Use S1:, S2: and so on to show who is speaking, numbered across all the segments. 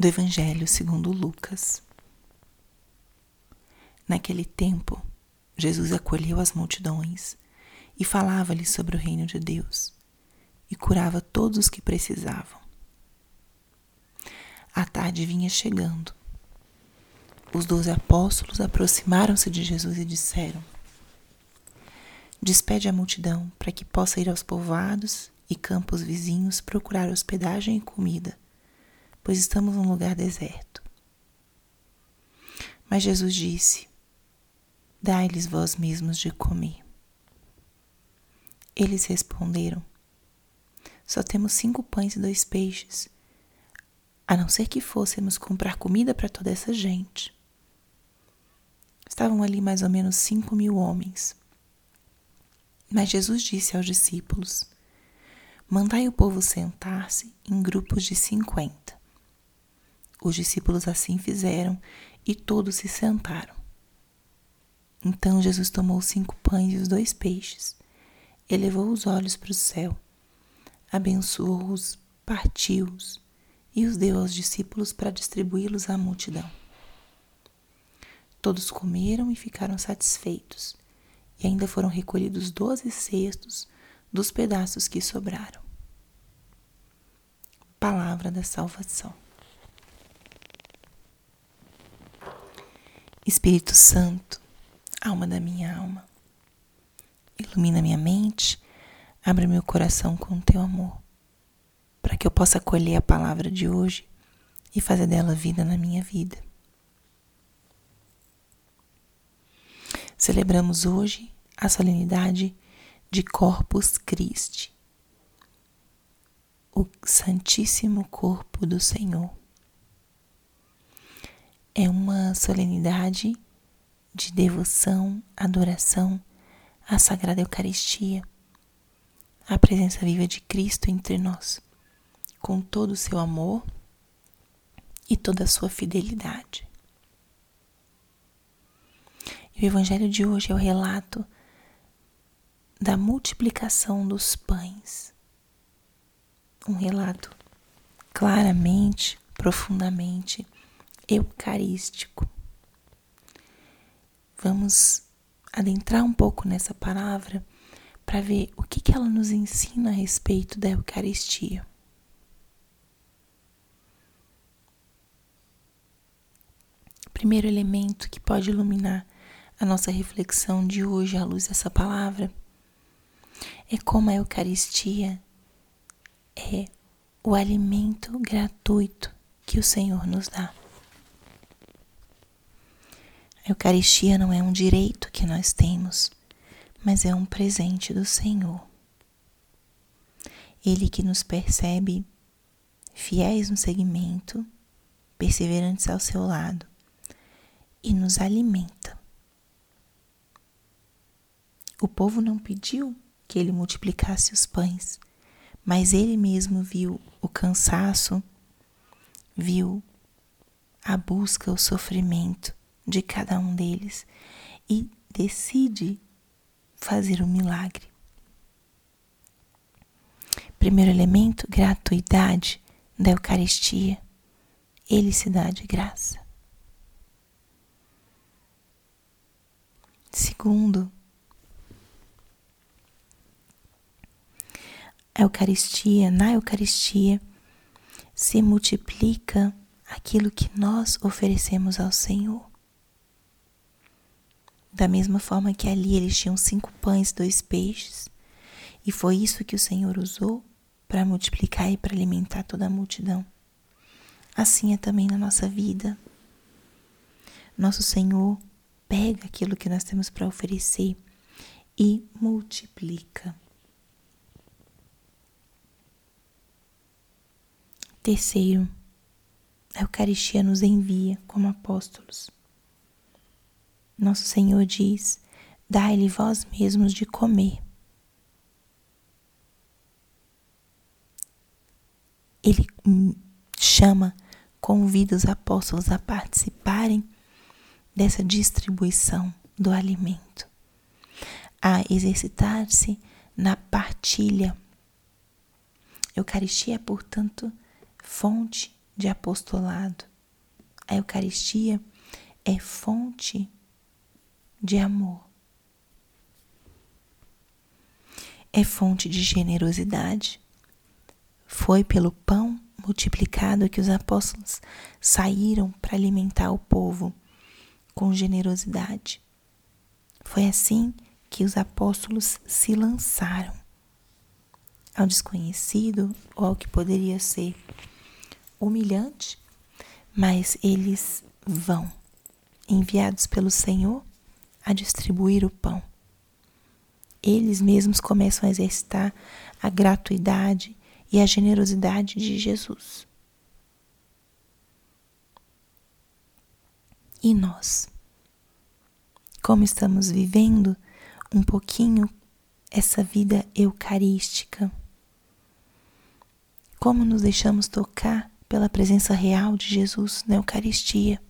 S1: do Evangelho segundo Lucas. Naquele tempo, Jesus acolheu as multidões e falava-lhes sobre o reino de Deus e curava todos os que precisavam. A tarde vinha chegando. Os doze apóstolos aproximaram-se de Jesus e disseram: Despede a multidão para que possa ir aos povoados e campos vizinhos procurar hospedagem e comida pois estamos num lugar deserto. Mas Jesus disse: Dai-lhes vós mesmos de comer. Eles responderam: Só temos cinco pães e dois peixes, a não ser que fôssemos comprar comida para toda essa gente. Estavam ali mais ou menos cinco mil homens. Mas Jesus disse aos discípulos: Mandai o povo sentar-se em grupos de cinquenta. Os discípulos assim fizeram e todos se sentaram. Então Jesus tomou cinco pães e os dois peixes, elevou os olhos para o céu, abençoou-os, partiu-os e os deu aos discípulos para distribuí-los à multidão. Todos comeram e ficaram satisfeitos, e ainda foram recolhidos doze cestos dos pedaços que sobraram. Palavra da salvação. Espírito Santo, alma da minha alma, ilumina minha mente, abre meu coração com teu amor, para que eu possa acolher a palavra de hoje e fazer dela vida na minha vida. Celebramos hoje a solenidade de Corpus Christi, o Santíssimo Corpo do Senhor é uma solenidade de devoção, adoração à Sagrada Eucaristia, à presença viva de Cristo entre nós, com todo o seu amor e toda a sua fidelidade. E o Evangelho de hoje é o relato da multiplicação dos pães. Um relato claramente, profundamente eucarístico. Vamos adentrar um pouco nessa palavra para ver o que, que ela nos ensina a respeito da Eucaristia. Primeiro elemento que pode iluminar a nossa reflexão de hoje à luz dessa palavra é como a Eucaristia é o alimento gratuito que o Senhor nos dá. A Eucaristia não é um direito que nós temos, mas é um presente do Senhor. Ele que nos percebe fiéis no segmento, perseverantes ao seu lado e nos alimenta. O povo não pediu que ele multiplicasse os pães, mas ele mesmo viu o cansaço, viu a busca, o sofrimento de cada um deles e decide fazer um milagre. Primeiro elemento, gratuidade da Eucaristia. Ele se dá de graça. Segundo, a Eucaristia, na Eucaristia, se multiplica aquilo que nós oferecemos ao Senhor. Da mesma forma que ali eles tinham cinco pães e dois peixes, e foi isso que o Senhor usou para multiplicar e para alimentar toda a multidão. Assim é também na nossa vida. Nosso Senhor pega aquilo que nós temos para oferecer e multiplica. Terceiro, a Eucaristia nos envia como apóstolos. Nosso Senhor diz: Dai-lhe vós mesmos de comer. Ele chama, convida os apóstolos a participarem dessa distribuição do alimento, a exercitar-se na partilha. Eucaristia é, portanto, fonte de apostolado. A Eucaristia é fonte de amor. É fonte de generosidade. Foi pelo pão multiplicado que os apóstolos saíram para alimentar o povo com generosidade. Foi assim que os apóstolos se lançaram ao desconhecido ou ao que poderia ser humilhante, mas eles vão, enviados pelo Senhor, a distribuir o pão. Eles mesmos começam a exercitar a gratuidade e a generosidade de Jesus. E nós? Como estamos vivendo um pouquinho essa vida eucarística? Como nos deixamos tocar pela presença real de Jesus na Eucaristia?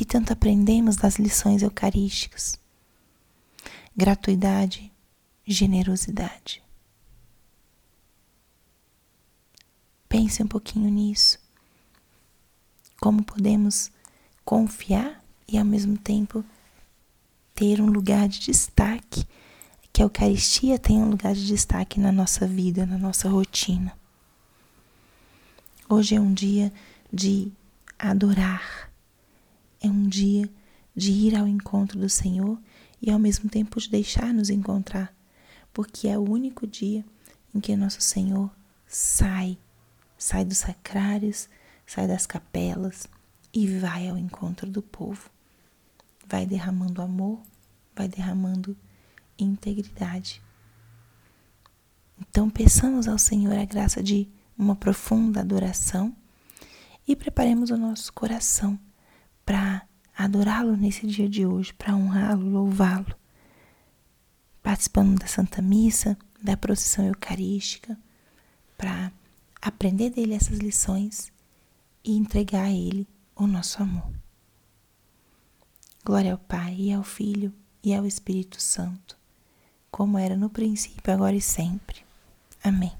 S1: Que tanto aprendemos das lições eucarísticas? Gratuidade, generosidade. Pense um pouquinho nisso. Como podemos confiar e ao mesmo tempo ter um lugar de destaque, que a Eucaristia tenha um lugar de destaque na nossa vida, na nossa rotina. Hoje é um dia de adorar, é um dia de ir ao encontro do Senhor e ao mesmo tempo de deixar nos encontrar, porque é o único dia em que nosso Senhor sai sai dos sacrários, sai das capelas e vai ao encontro do povo. Vai derramando amor, vai derramando integridade. Então, peçamos ao Senhor a graça de uma profunda adoração e preparemos o nosso coração adorá-lo nesse dia de hoje, para honrá-lo, louvá-lo. Participando da Santa Missa, da procissão eucarística, para aprender dele essas lições e entregar a ele o nosso amor. Glória ao Pai, e ao Filho, e ao Espírito Santo, como era no princípio, agora e sempre. Amém.